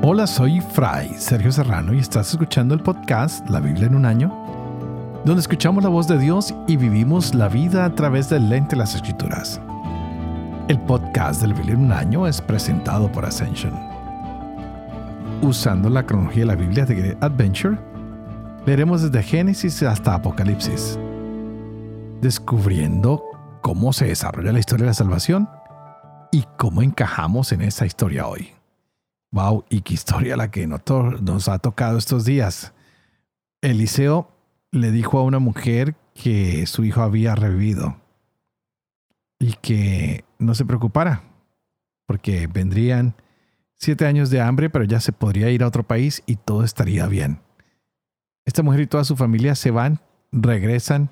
Hola, soy Fray Sergio Serrano y estás escuchando el podcast La Biblia en un año, donde escuchamos la voz de Dios y vivimos la vida a través del lente de las escrituras. El podcast de La Biblia en un año es presentado por Ascension. Usando la cronología de la Biblia de Adventure, leeremos desde Génesis hasta Apocalipsis, descubriendo cómo se desarrolla la historia de la salvación y cómo encajamos en esa historia hoy. Wow, y qué historia la que nos ha tocado estos días. Eliseo le dijo a una mujer que su hijo había revivido y que no se preocupara, porque vendrían siete años de hambre, pero ya se podría ir a otro país y todo estaría bien. Esta mujer y toda su familia se van, regresan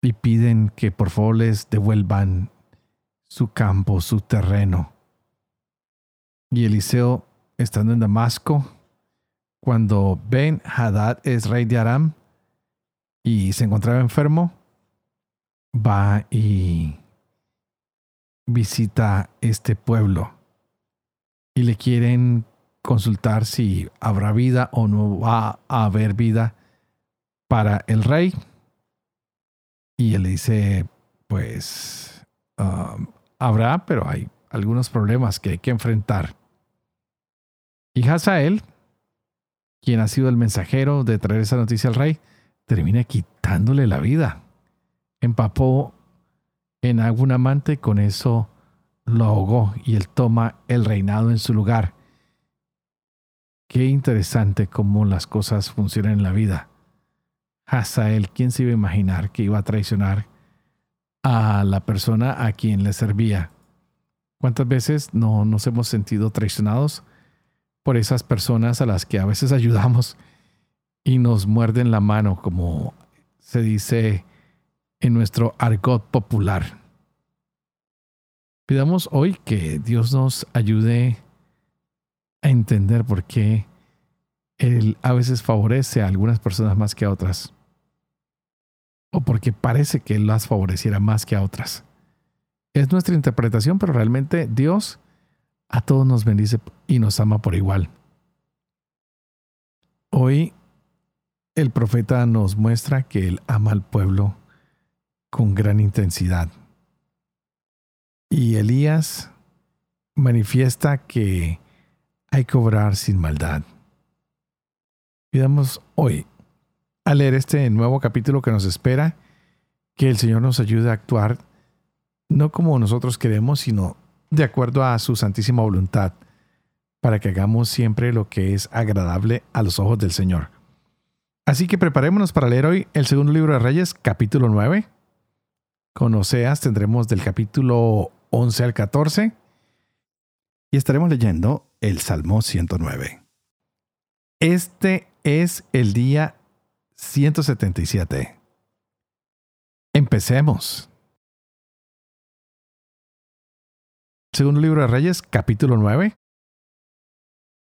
y piden que por favor les devuelvan su campo, su terreno. Y Eliseo, estando en Damasco, cuando Ben Hadad es rey de Aram y se encontraba enfermo, va y visita este pueblo y le quieren consultar si habrá vida o no va a haber vida para el rey. Y él le dice, pues um, habrá, pero hay algunos problemas que hay que enfrentar. Y Hazael, quien ha sido el mensajero de traer esa noticia al rey, termina quitándole la vida. Empapó en un amante con eso lo ahogó y él toma el reinado en su lugar. Qué interesante cómo las cosas funcionan en la vida. Hazael, ¿quién se iba a imaginar que iba a traicionar a la persona a quien le servía? ¿Cuántas veces no nos hemos sentido traicionados por esas personas a las que a veces ayudamos y nos muerden la mano, como se dice en nuestro argot popular? Pidamos hoy que Dios nos ayude a entender por qué Él a veces favorece a algunas personas más que a otras. O porque parece que Él las favoreciera más que a otras. Es nuestra interpretación, pero realmente Dios a todos nos bendice y nos ama por igual. Hoy el profeta nos muestra que Él ama al pueblo con gran intensidad. Y Elías manifiesta que hay que obrar sin maldad. Pidamos hoy, al leer este nuevo capítulo que nos espera, que el Señor nos ayude a actuar no como nosotros queremos, sino de acuerdo a su santísima voluntad, para que hagamos siempre lo que es agradable a los ojos del Señor. Así que preparémonos para leer hoy el segundo libro de Reyes, capítulo 9. Con Oseas tendremos del capítulo 11 al 14 y estaremos leyendo el Salmo 109. Este es el día 177. Empecemos. Segundo libro de Reyes, capítulo 9.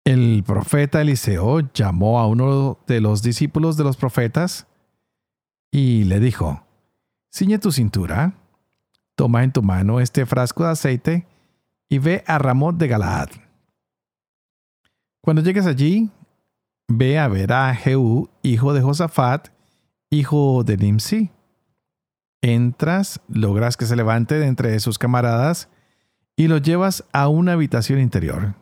El profeta Eliseo llamó a uno de los discípulos de los profetas y le dijo, Ciñe tu cintura Toma en tu mano este frasco de aceite y ve a Ramot de Galaad. Cuando llegues allí, ve a ver a Jehú, hijo de Josafat, hijo de Nimsi. Entras, logras que se levante de entre sus camaradas y lo llevas a una habitación interior.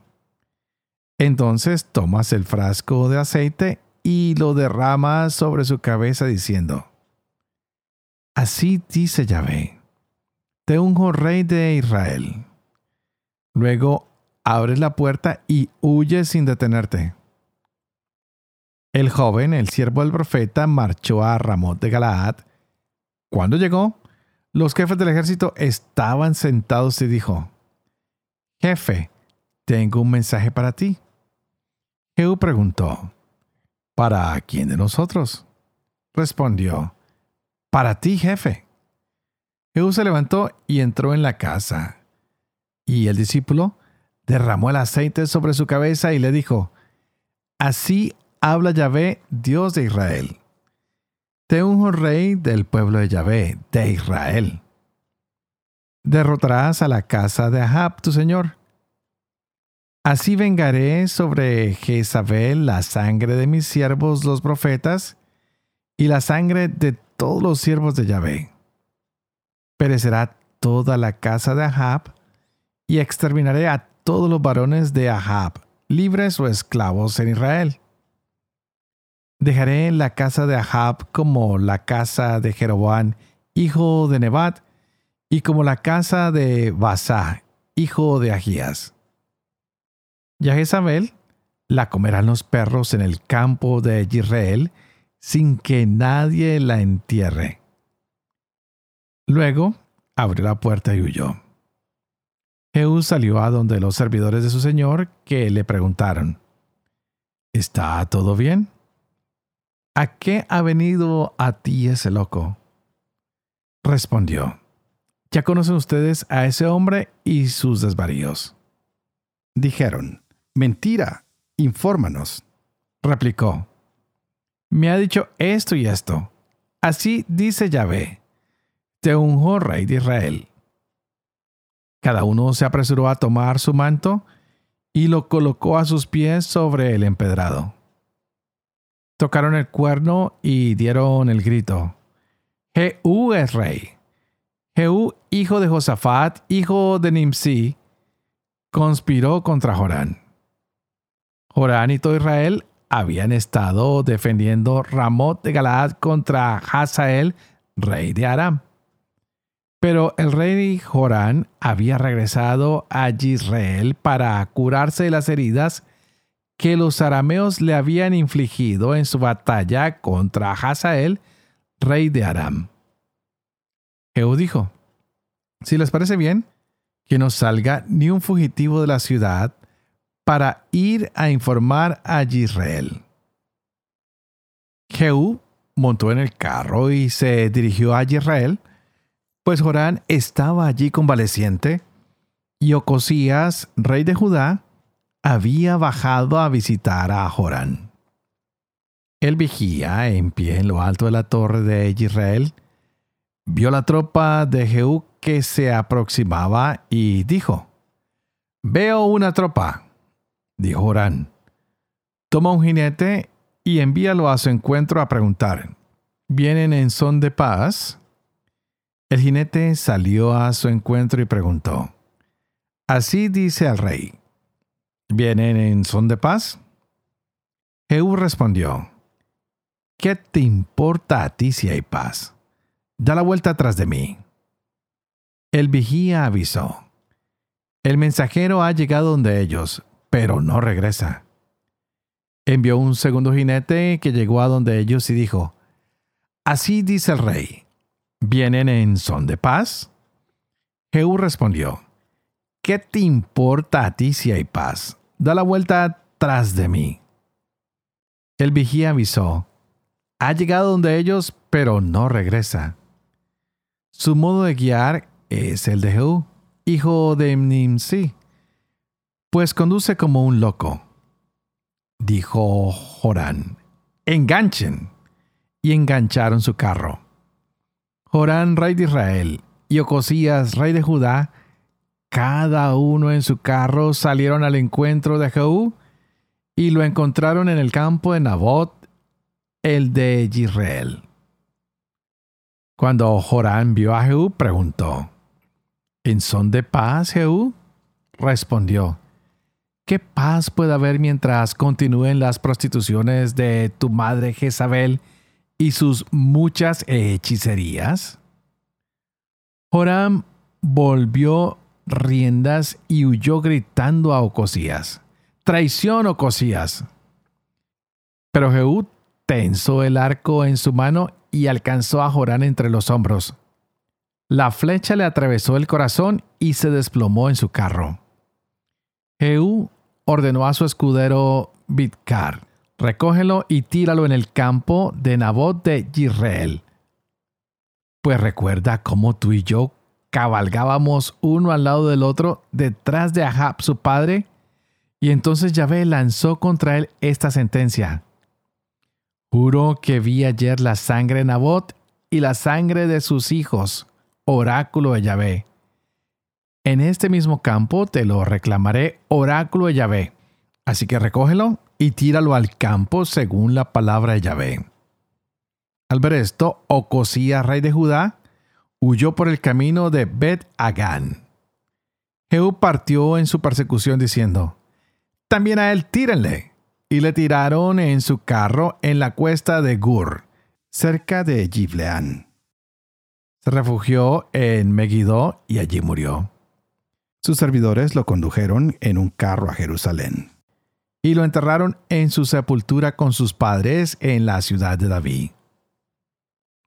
Entonces tomas el frasco de aceite y lo derramas sobre su cabeza diciendo, Así dice Yahvé te unjo rey de Israel. Luego abres la puerta y huyes sin detenerte. El joven, el siervo del profeta, marchó a Ramot de Galaad. Cuando llegó, los jefes del ejército estaban sentados y dijo, Jefe, tengo un mensaje para ti. Jehú preguntó, ¿Para quién de nosotros? Respondió, Para ti, jefe. Jehú se levantó y entró en la casa. Y el discípulo derramó el aceite sobre su cabeza y le dijo, Así habla Yahvé, Dios de Israel. Te unjo rey del pueblo de Yahvé, de Israel. Derrotarás a la casa de Ahab, tu señor. Así vengaré sobre Jezabel la sangre de mis siervos los profetas y la sangre de todos los siervos de Yahvé. Perecerá toda la casa de Ahab y exterminaré a todos los varones de Ahab, libres o esclavos en Israel. Dejaré la casa de Ahab como la casa de Jeroboam, hijo de Nebat, y como la casa de Basá, hijo de Agías. Y a Jezabel la comerán los perros en el campo de Israel, sin que nadie la entierre. Luego abrió la puerta y huyó. Jehú salió a donde los servidores de su señor, que le preguntaron, ¿Está todo bien? ¿A qué ha venido a ti ese loco? Respondió, ya conocen ustedes a ese hombre y sus desvaríos. Dijeron, mentira, infórmanos. Replicó, me ha dicho esto y esto. Así dice Yahvé, te unjo rey de Israel. Cada uno se apresuró a tomar su manto y lo colocó a sus pies sobre el empedrado tocaron el cuerno y dieron el grito. Jehú es rey. Jehú, hijo de Josafat, hijo de Nimsi, conspiró contra Jorán. Jorán y todo Israel habían estado defendiendo Ramot de Galaad contra Hazael, rey de Aram. Pero el rey Jorán había regresado a Israel para curarse de las heridas que los arameos le habían infligido en su batalla contra Hazael, rey de Aram. Jehú dijo, si les parece bien, que no salga ni un fugitivo de la ciudad para ir a informar a Israel. Jehú montó en el carro y se dirigió a Israel, pues Jorán estaba allí convaleciente, y Ocosías, rey de Judá, había bajado a visitar a Jorán. El vigía, en pie en lo alto de la torre de Israel, vio la tropa de Jehú que se aproximaba y dijo, Veo una tropa, dijo Jorán. Toma un jinete y envíalo a su encuentro a preguntar, ¿vienen en son de paz? El jinete salió a su encuentro y preguntó, Así dice el rey, ¿Vienen en son de paz? Jehú respondió, ¿qué te importa a ti si hay paz? Da la vuelta atrás de mí. El vigía avisó, el mensajero ha llegado donde ellos, pero no regresa. Envió un segundo jinete que llegó a donde ellos y dijo, Así dice el rey, ¿vienen en son de paz? Jehú respondió, ¿qué te importa a ti si hay paz? da la vuelta tras de mí. El vigía avisó, ha llegado donde ellos, pero no regresa. Su modo de guiar es el de Jehú, hijo de Nimsi, pues conduce como un loco. Dijo Jorán, enganchen. Y engancharon su carro. Jorán, rey de Israel, y Ocosías, rey de Judá, cada uno en su carro salieron al encuentro de Jehú y lo encontraron en el campo de Nabot, el de Israel. Cuando Jorán vio a Jehú, preguntó, ¿En son de paz, Jehú? Respondió, ¿qué paz puede haber mientras continúen las prostituciones de tu madre Jezabel y sus muchas hechicerías? Joram volvió riendas y huyó gritando a Ocosías. Traición, Ocosías. Pero Jehú tensó el arco en su mano y alcanzó a Jorán entre los hombros. La flecha le atravesó el corazón y se desplomó en su carro. Jehú ordenó a su escudero Bidkar, recógelo y tíralo en el campo de Nabot de Yisrael. Pues recuerda cómo tú y yo cabalgábamos uno al lado del otro detrás de Ahab su padre, y entonces Yahvé lanzó contra él esta sentencia. Juro que vi ayer la sangre de Nabot y la sangre de sus hijos, oráculo de Yahvé. En este mismo campo te lo reclamaré, oráculo de Yahvé. Así que recógelo y tíralo al campo según la palabra de Yahvé. Al ver esto, Ocosías, rey de Judá, huyó por el camino de Bet Agán. Jehú partió en su persecución diciendo, También a él tírenle. Y le tiraron en su carro en la cuesta de Gur, cerca de Gibleán. Se refugió en Megiddo y allí murió. Sus servidores lo condujeron en un carro a Jerusalén y lo enterraron en su sepultura con sus padres en la ciudad de David.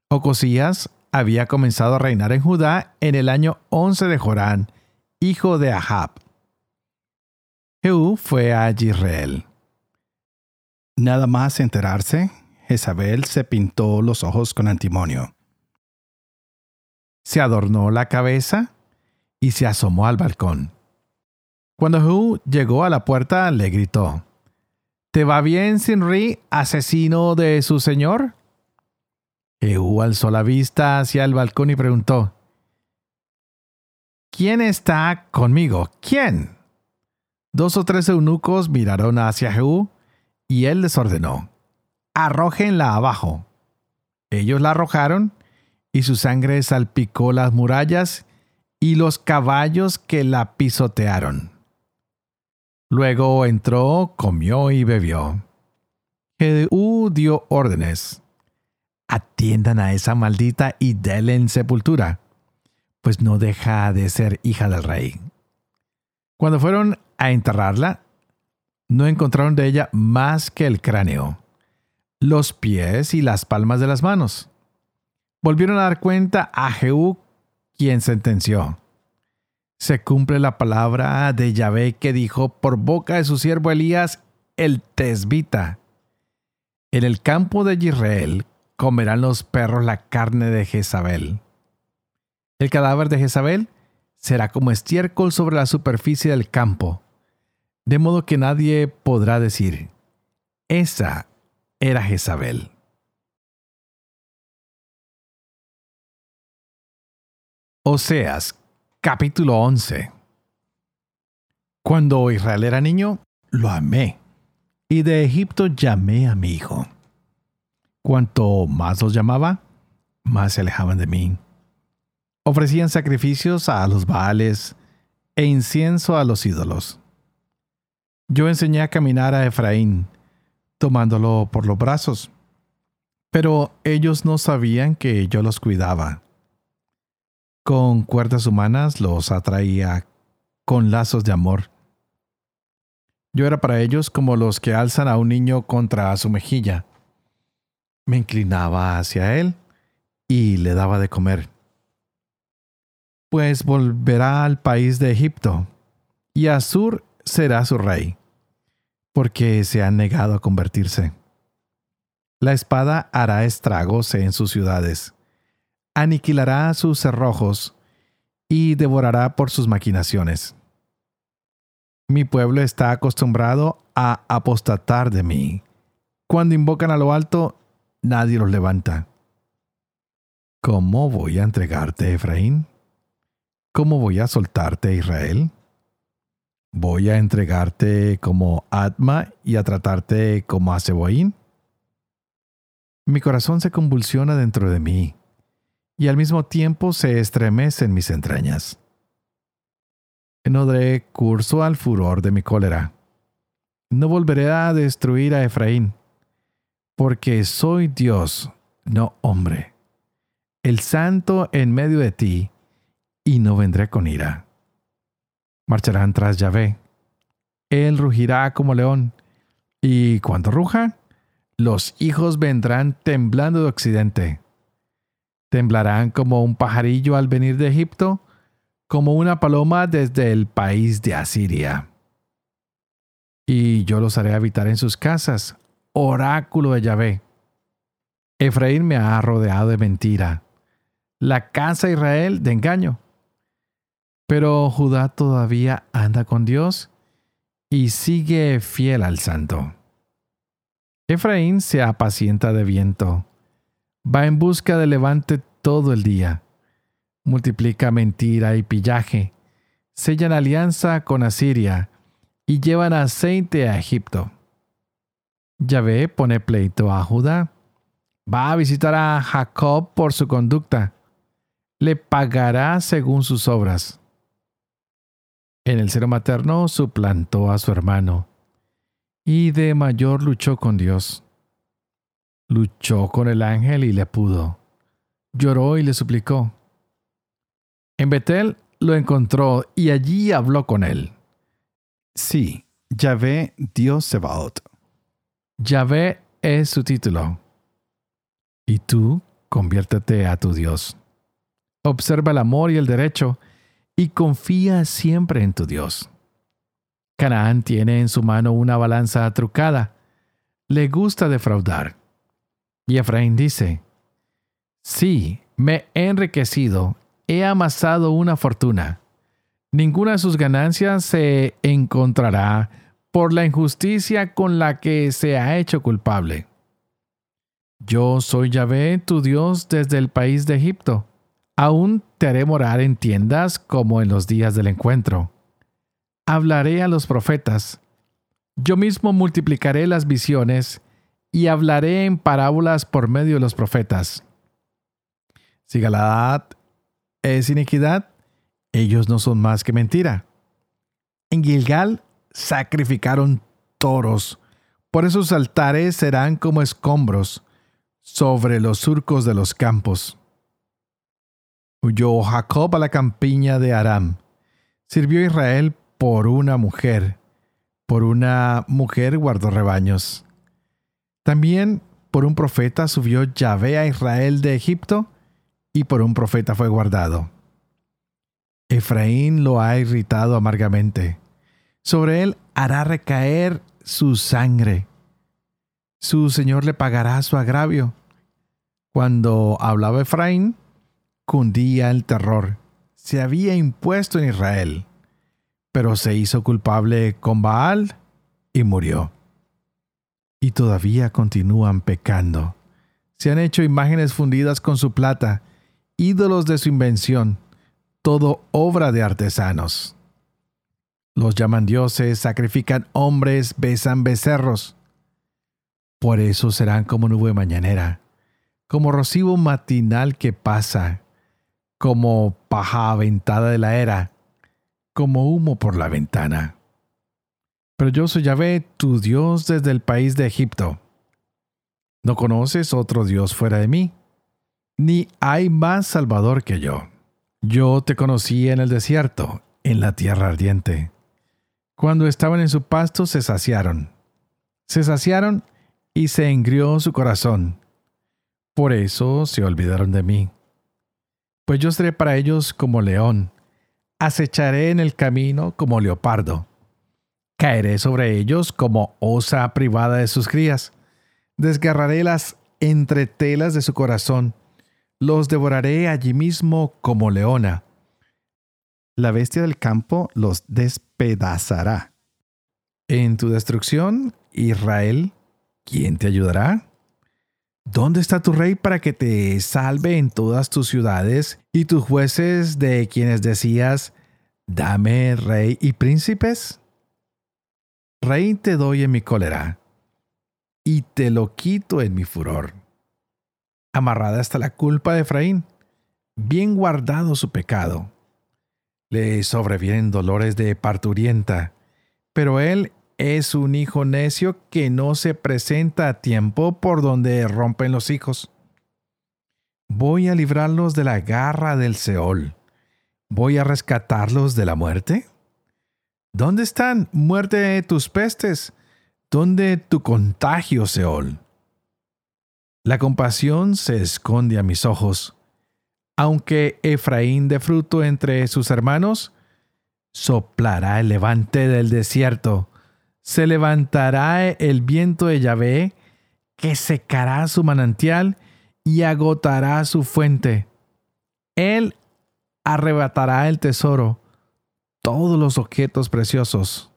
Ocosías había comenzado a reinar en Judá en el año 11 de Jorán, hijo de Ahab. Jehú fue a Israel. Nada más enterarse, Jezabel se pintó los ojos con antimonio. Se adornó la cabeza y se asomó al balcón. Cuando Jehú llegó a la puerta, le gritó, ¿Te va bien, Sinri, asesino de su señor? Jehú alzó la vista hacia el balcón y preguntó, ¿Quién está conmigo? ¿Quién? Dos o tres eunucos miraron hacia Jehú y él les ordenó, arrójenla abajo. Ellos la arrojaron y su sangre salpicó las murallas y los caballos que la pisotearon. Luego entró, comió y bebió. Jehú dio órdenes. Atiendan a esa maldita y denle en sepultura, pues no deja de ser hija del rey. Cuando fueron a enterrarla, no encontraron de ella más que el cráneo, los pies y las palmas de las manos. Volvieron a dar cuenta a Jehú, quien sentenció se cumple la palabra de Yahvé que dijo por boca de su siervo Elías, el tesbita. En el campo de Israel comerán los perros la carne de Jezabel. El cadáver de Jezabel será como estiércol sobre la superficie del campo, de modo que nadie podrá decir, esa era Jezabel. Oseas Capítulo 11 Cuando Israel era niño, lo amé, y de Egipto llamé a mi hijo. Cuanto más los llamaba, más se alejaban de mí. Ofrecían sacrificios a los baales e incienso a los ídolos. Yo enseñé a caminar a Efraín, tomándolo por los brazos, pero ellos no sabían que yo los cuidaba con cuerdas humanas los atraía con lazos de amor. Yo era para ellos como los que alzan a un niño contra su mejilla. Me inclinaba hacia él y le daba de comer. Pues volverá al país de Egipto, y Asur será su rey, porque se ha negado a convertirse. La espada hará estragos en sus ciudades aniquilará sus cerrojos y devorará por sus maquinaciones. Mi pueblo está acostumbrado a apostatar de mí. Cuando invocan a lo alto, nadie los levanta. ¿Cómo voy a entregarte, Efraín? ¿Cómo voy a soltarte, Israel? ¿Voy a entregarte como Atma y a tratarte como a Seboín? Mi corazón se convulsiona dentro de mí y al mismo tiempo se estremecen mis entrañas. No daré curso al furor de mi cólera. No volveré a destruir a Efraín, porque soy Dios, no hombre, el santo en medio de ti, y no vendré con ira. Marcharán tras Yahvé. Él rugirá como león, y cuando ruja, los hijos vendrán temblando de occidente Temblarán como un pajarillo al venir de Egipto, como una paloma desde el país de Asiria. Y yo los haré habitar en sus casas, oráculo de Yahvé. Efraín me ha rodeado de mentira, la casa de Israel de engaño. Pero Judá todavía anda con Dios y sigue fiel al santo. Efraín se apacienta de viento Va en busca de levante todo el día. Multiplica mentira y pillaje. sellan alianza con Asiria y llevan aceite a Egipto. Yahvé pone pleito a Judá. Va a visitar a Jacob por su conducta. Le pagará según sus obras. En el seno materno suplantó a su hermano y de mayor luchó con Dios. Luchó con el ángel y le pudo. Lloró y le suplicó. En Betel lo encontró y allí habló con él. Sí, Yahvé Dios Sebaot. Yahvé es su título. Y tú conviértete a tu Dios. Observa el amor y el derecho y confía siempre en tu Dios. Canaán tiene en su mano una balanza trucada. Le gusta defraudar. Y Efraín dice, Sí, me he enriquecido, he amasado una fortuna. Ninguna de sus ganancias se encontrará por la injusticia con la que se ha hecho culpable. Yo soy Yahvé, tu Dios, desde el país de Egipto. Aún te haré morar en tiendas como en los días del encuentro hablaré a los profetas. Yo mismo multiplicaré las visiones y hablaré en parábolas por medio de los profetas. Si Galaad es iniquidad, ellos no son más que mentira. En Gilgal sacrificaron toros, por esos altares serán como escombros sobre los surcos de los campos. Huyó Jacob a la campiña de Aram. Sirvió Israel por una mujer. Por una mujer guardó rebaños. También por un profeta subió Yahvé a Israel de Egipto, y por un profeta fue guardado. Efraín lo ha irritado amargamente. Sobre él hará recaer su sangre. Su Señor le pagará su agravio. Cuando hablaba Efraín, cundía el terror. Se había impuesto en Israel pero se hizo culpable con Baal y murió. Y todavía continúan pecando. Se han hecho imágenes fundidas con su plata, ídolos de su invención, todo obra de artesanos. Los llaman dioses, sacrifican hombres, besan becerros. Por eso serán como nube mañanera, como rocío matinal que pasa, como paja aventada de la era, como humo por la ventana. Pero yo soy Yahvé, tu Dios desde el país de Egipto. No conoces otro Dios fuera de mí, ni hay más Salvador que yo. Yo te conocí en el desierto, en la tierra ardiente. Cuando estaban en su pasto se saciaron. Se saciaron y se engrió su corazón. Por eso se olvidaron de mí. Pues yo seré para ellos como león, acecharé en el camino como leopardo. Caeré sobre ellos como osa privada de sus crías. Desgarraré las entretelas de su corazón. Los devoraré allí mismo como leona. La bestia del campo los despedazará. En tu destrucción, Israel, ¿quién te ayudará? ¿Dónde está tu rey para que te salve en todas tus ciudades y tus jueces de quienes decías, dame rey y príncipes? Rey te doy en mi cólera y te lo quito en mi furor. Amarrada está la culpa de Efraín, bien guardado su pecado. Le sobrevienen dolores de parturienta, pero él es un hijo necio que no se presenta a tiempo por donde rompen los hijos. Voy a librarlos de la garra del Seol. Voy a rescatarlos de la muerte. ¿Dónde están, muerte tus pestes? ¿Dónde tu contagio, Seol? La compasión se esconde a mis ojos. Aunque Efraín dé fruto entre sus hermanos, soplará el levante del desierto se levantará el viento de Yahvé, que secará su manantial y agotará su fuente. Él arrebatará el tesoro, todos los objetos preciosos.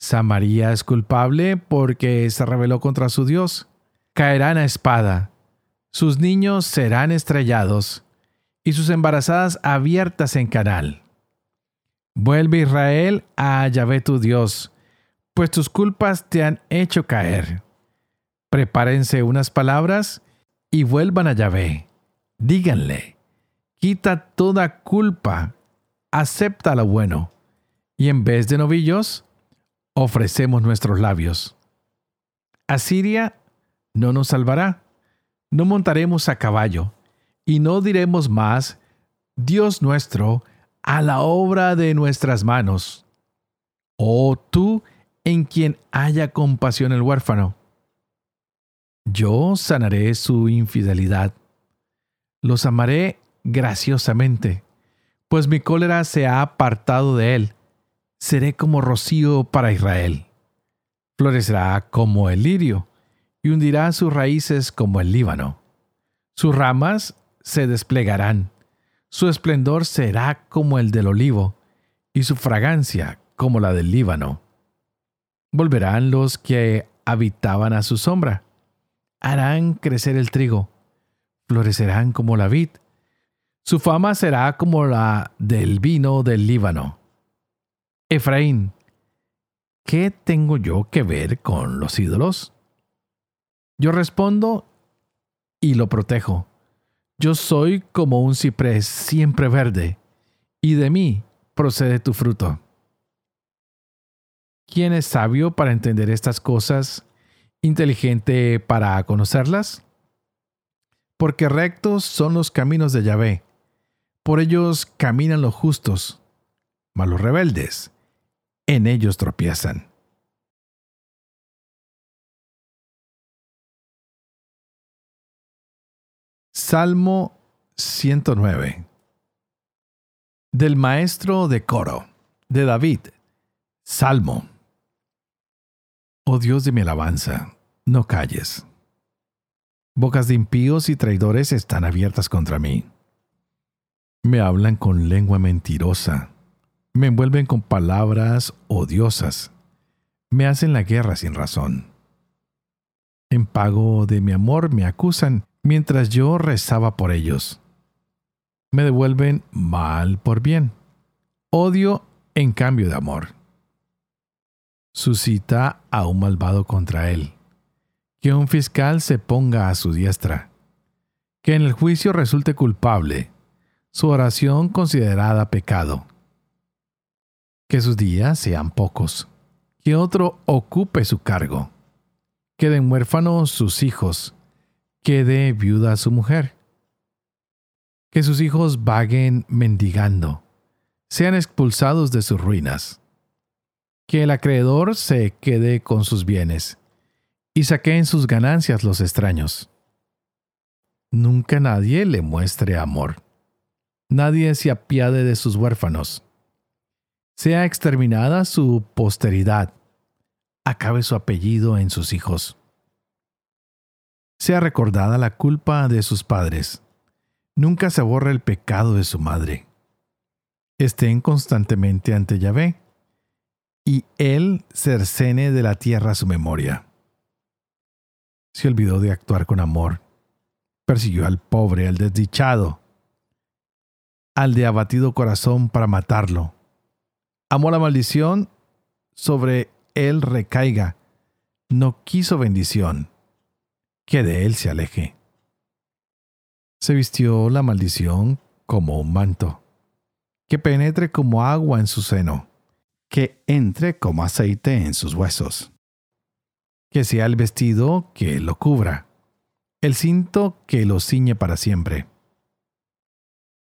Samaría es culpable porque se rebeló contra su Dios. Caerán a espada. Sus niños serán estrellados y sus embarazadas abiertas en canal. Vuelve Israel a Yahvé tu Dios, pues tus culpas te han hecho caer. Prepárense unas palabras y vuelvan a Yahvé. Díganle, quita toda culpa, acepta lo bueno, y en vez de novillos, ofrecemos nuestros labios. Asiria no nos salvará, no montaremos a caballo, y no diremos más, Dios nuestro, a la obra de nuestras manos. Oh tú, en quien haya compasión el huérfano. Yo sanaré su infidelidad. Los amaré graciosamente, pues mi cólera se ha apartado de él. Seré como rocío para Israel. Florecerá como el lirio y hundirá sus raíces como el Líbano. Sus ramas se desplegarán su esplendor será como el del olivo, y su fragancia como la del Líbano. Volverán los que habitaban a su sombra. Harán crecer el trigo. Florecerán como la vid. Su fama será como la del vino del Líbano. Efraín, ¿qué tengo yo que ver con los ídolos? Yo respondo y lo protejo. Yo soy como un ciprés siempre verde, y de mí procede tu fruto. ¿Quién es sabio para entender estas cosas, inteligente para conocerlas? Porque rectos son los caminos de Yahvé, por ellos caminan los justos, mas los rebeldes en ellos tropiezan. Salmo 109 Del maestro de coro, de David, Salmo. Oh Dios de mi alabanza, no calles. Bocas de impíos y traidores están abiertas contra mí. Me hablan con lengua mentirosa, me envuelven con palabras odiosas, me hacen la guerra sin razón. En pago de mi amor me acusan mientras yo rezaba por ellos. Me devuelven mal por bien. Odio en cambio de amor. Suscita a un malvado contra él. Que un fiscal se ponga a su diestra. Que en el juicio resulte culpable. Su oración considerada pecado. Que sus días sean pocos. Que otro ocupe su cargo. Queden huérfanos sus hijos quede viuda su mujer. Que sus hijos vaguen mendigando, sean expulsados de sus ruinas. Que el acreedor se quede con sus bienes y saqueen sus ganancias los extraños. Nunca nadie le muestre amor. Nadie se apiade de sus huérfanos. Sea exterminada su posteridad. Acabe su apellido en sus hijos sea recordada la culpa de sus padres. Nunca se borra el pecado de su madre. Estén constantemente ante Yahvé, y él cercene de la tierra su memoria. Se olvidó de actuar con amor. Persiguió al pobre, al desdichado, al de abatido corazón para matarlo. Amó la maldición, sobre él recaiga. No quiso bendición que de él se aleje. Se vistió la maldición como un manto, que penetre como agua en su seno, que entre como aceite en sus huesos, que sea el vestido que lo cubra, el cinto que lo ciñe para siempre.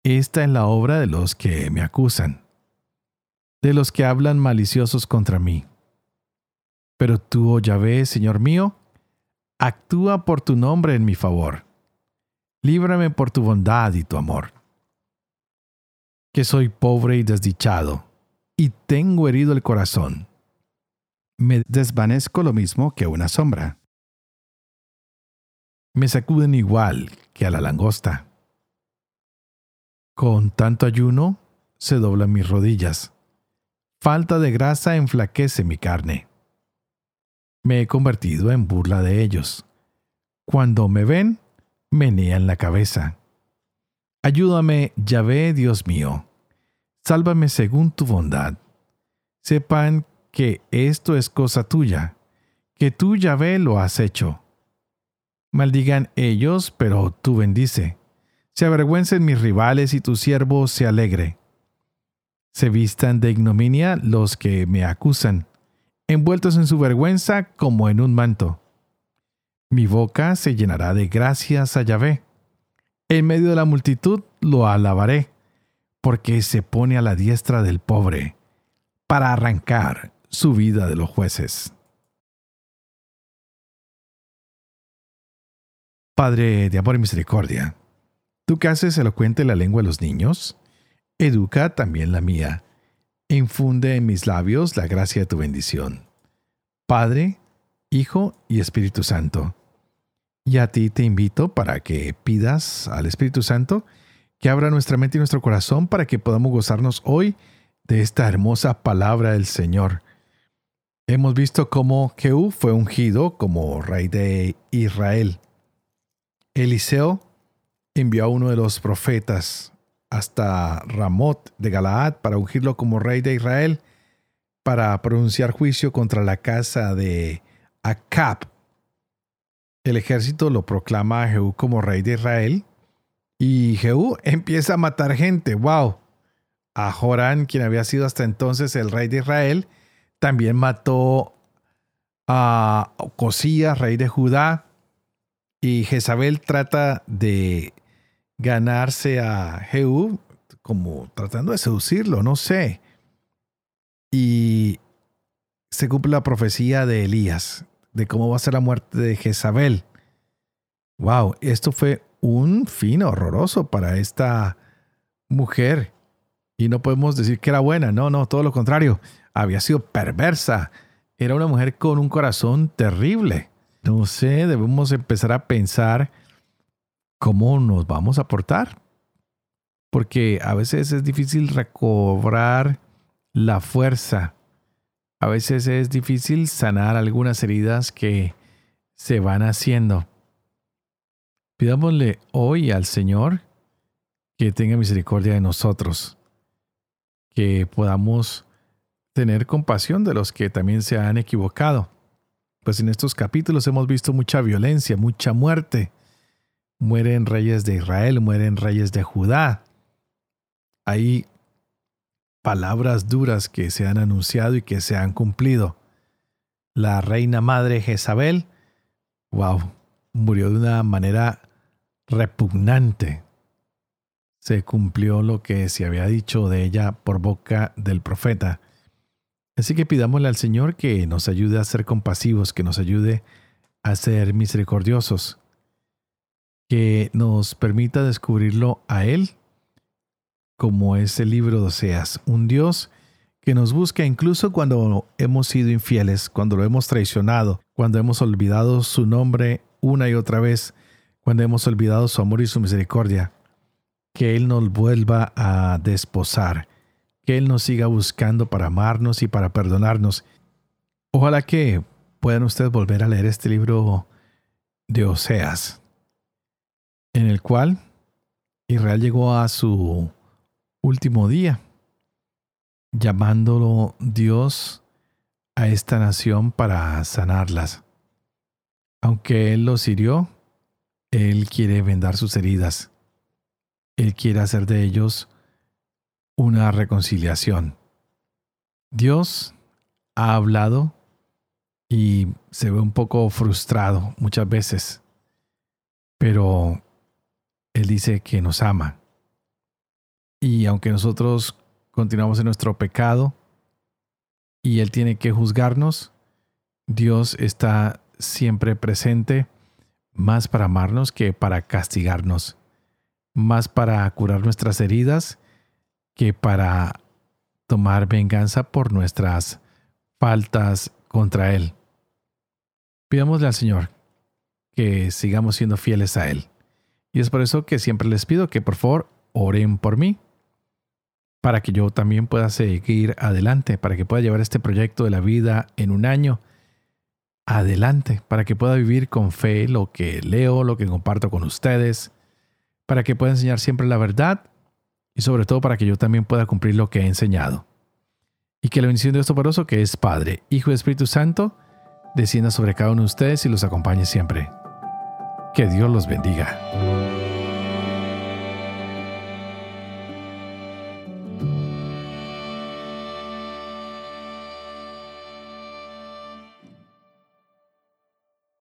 Esta es la obra de los que me acusan, de los que hablan maliciosos contra mí. Pero tú, oh Yahvé, Señor mío, actúa por tu nombre en mi favor. Líbrame por tu bondad y tu amor. Que soy pobre y desdichado, y tengo herido el corazón. Me desvanezco lo mismo que una sombra. Me sacuden igual que a la langosta. Con tanto ayuno se doblan mis rodillas. Falta de grasa enflaquece mi carne me he convertido en burla de ellos. Cuando me ven, menean la cabeza. Ayúdame, Yahvé, Dios mío. Sálvame según tu bondad. Sepan que esto es cosa tuya, que tú, Yahvé, lo has hecho. Maldigan ellos, pero tú bendice. Se avergüencen mis rivales y tu siervo se alegre. Se vistan de ignominia los que me acusan, envueltos en su vergüenza como en un manto. Mi boca se llenará de gracias a Yahvé. En medio de la multitud lo alabaré, porque se pone a la diestra del pobre, para arrancar su vida de los jueces. Padre de amor y misericordia, tú que haces elocuente la lengua de los niños, educa también la mía, infunde en mis labios la gracia de tu bendición. Padre, Hijo y Espíritu Santo. Y a ti te invito para que pidas al Espíritu Santo que abra nuestra mente y nuestro corazón para que podamos gozarnos hoy de esta hermosa palabra del Señor. Hemos visto cómo Jehú fue ungido como rey de Israel. Eliseo envió a uno de los profetas hasta Ramot de Galaad para ungirlo como rey de Israel, para pronunciar juicio contra la casa de Acab. El ejército lo proclama a Jehú como rey de Israel y Jehú empieza a matar gente. ¡Wow! A Jorán, quien había sido hasta entonces el rey de Israel, también mató a Cosías, rey de Judá, y Jezabel trata de ganarse a Jehú, como tratando de seducirlo, no sé. Y se cumple la profecía de Elías, de cómo va a ser la muerte de Jezabel. Wow, esto fue un fin horroroso para esta mujer. Y no podemos decir que era buena, no, no, todo lo contrario. Había sido perversa. Era una mujer con un corazón terrible. No sé, debemos empezar a pensar cómo nos vamos a portar. Porque a veces es difícil recobrar la fuerza. A veces es difícil sanar algunas heridas que se van haciendo. Pidámosle hoy al Señor que tenga misericordia de nosotros, que podamos tener compasión de los que también se han equivocado pues en estos capítulos hemos visto mucha violencia, mucha muerte. Mueren reyes de Israel, mueren reyes de Judá. Hay palabras duras que se han anunciado y que se han cumplido. La reina madre Jezabel, wow, murió de una manera repugnante. Se cumplió lo que se había dicho de ella por boca del profeta. Así que pidámosle al Señor que nos ayude a ser compasivos, que nos ayude a ser misericordiosos, que nos permita descubrirlo a Él, como es el libro de Oseas, un Dios que nos busca incluso cuando hemos sido infieles, cuando lo hemos traicionado, cuando hemos olvidado su nombre una y otra vez, cuando hemos olvidado su amor y su misericordia, que Él nos vuelva a desposar que Él nos siga buscando para amarnos y para perdonarnos. Ojalá que puedan ustedes volver a leer este libro de Oseas, en el cual Israel llegó a su último día, llamándolo Dios a esta nación para sanarlas. Aunque Él los hirió, Él quiere vendar sus heridas. Él quiere hacer de ellos una reconciliación. Dios ha hablado y se ve un poco frustrado muchas veces, pero Él dice que nos ama. Y aunque nosotros continuamos en nuestro pecado y Él tiene que juzgarnos, Dios está siempre presente, más para amarnos que para castigarnos, más para curar nuestras heridas que para tomar venganza por nuestras faltas contra Él. Pidámosle al Señor que sigamos siendo fieles a Él. Y es por eso que siempre les pido que por favor oren por mí, para que yo también pueda seguir adelante, para que pueda llevar este proyecto de la vida en un año adelante, para que pueda vivir con fe lo que leo, lo que comparto con ustedes, para que pueda enseñar siempre la verdad y sobre todo para que yo también pueda cumplir lo que he enseñado. Y que la bendición de Dios Toporoso, que es Padre, Hijo y Espíritu Santo, descienda sobre cada uno de ustedes y los acompañe siempre. Que Dios los bendiga.